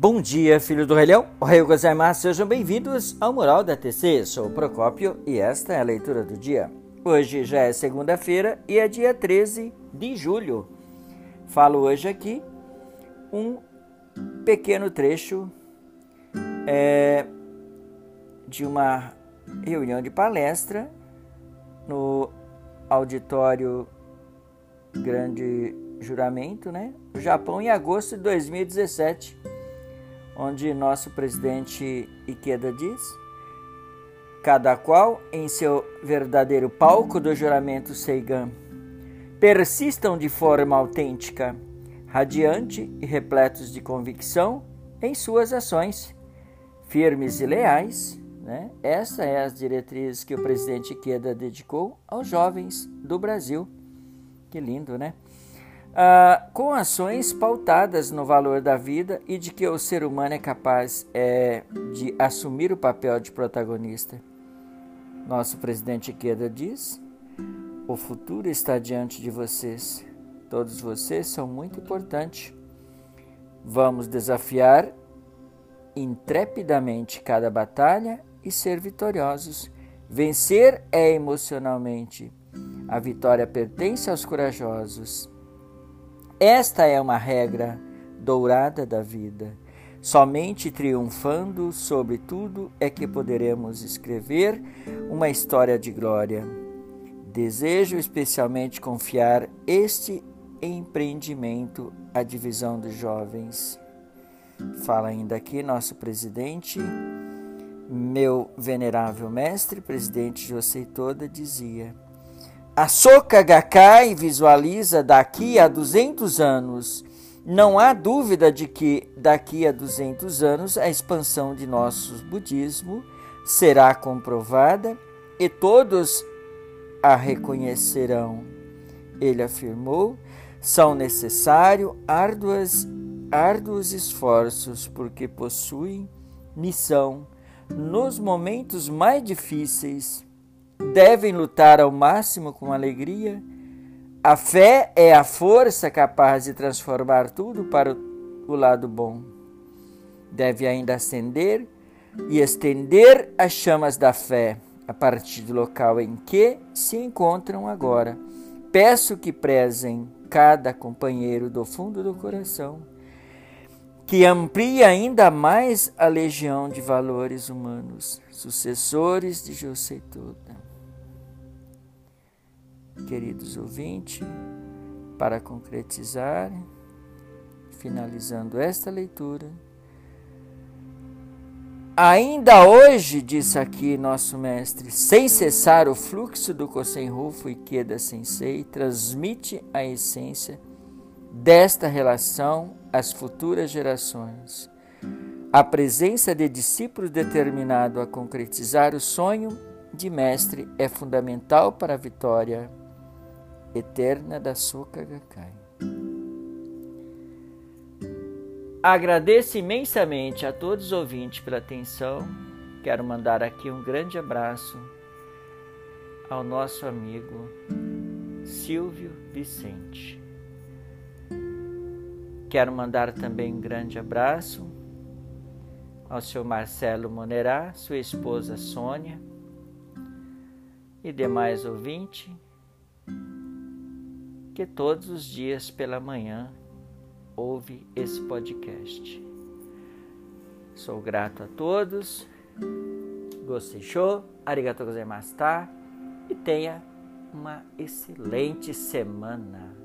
Bom dia, filho do Leão. Ohayou gozaimasu. Sejam bem-vindos ao Mural da TC. Sou o Procópio e esta é a leitura do dia. Hoje já é segunda-feira e é dia 13 de julho. Falo hoje aqui um pequeno trecho é, de uma reunião de palestra no auditório Grande Juramento, né? Japão, em agosto de 2017 onde nosso presidente Ikeda diz: cada qual em seu verdadeiro palco do juramento Seigan, persistam de forma autêntica, radiante e repletos de convicção em suas ações, firmes e leais. Né? Essa é as diretrizes que o presidente Ikeda dedicou aos jovens do Brasil. Que lindo, né? Uh, com ações pautadas no valor da vida e de que o ser humano é capaz é, de assumir o papel de protagonista. Nosso presidente Queda diz: o futuro está diante de vocês. Todos vocês são muito importantes. Vamos desafiar intrepidamente cada batalha e ser vitoriosos. Vencer é emocionalmente. A vitória pertence aos corajosos. Esta é uma regra dourada da vida. Somente triunfando sobre tudo é que poderemos escrever uma história de glória. Desejo especialmente confiar este empreendimento à divisão dos jovens. Fala ainda aqui nosso presidente, meu venerável mestre, presidente José Toda, dizia: a Soka Gakkai visualiza daqui a 200 anos. Não há dúvida de que daqui a 200 anos a expansão de nosso budismo será comprovada e todos a reconhecerão. Ele afirmou: são necessários árduos, árduos esforços porque possuem missão nos momentos mais difíceis devem lutar ao máximo com alegria. A fé é a força capaz de transformar tudo para o lado bom. Deve ainda acender e estender as chamas da fé a partir do local em que se encontram agora. Peço que prezem cada companheiro do fundo do coração, que amplie ainda mais a legião de valores humanos, sucessores de José Toda queridos ouvintes, para concretizar, finalizando esta leitura. Ainda hoje, disse aqui nosso mestre, sem cessar o fluxo do Kosen Rufo e Keda Sensei, transmite a essência desta relação às futuras gerações. A presença de discípulos determinado a concretizar o sonho de mestre é fundamental para a vitória eterna da Soka Gakkai. Agradeço imensamente a todos os ouvintes pela atenção. Quero mandar aqui um grande abraço ao nosso amigo Silvio Vicente. Quero mandar também um grande abraço ao seu Marcelo Monerá, sua esposa Sônia e demais ouvintes que todos os dias pela manhã ouve esse podcast. Sou grato a todos. Gostei show, arigatou gozaimashita e tenha uma excelente semana.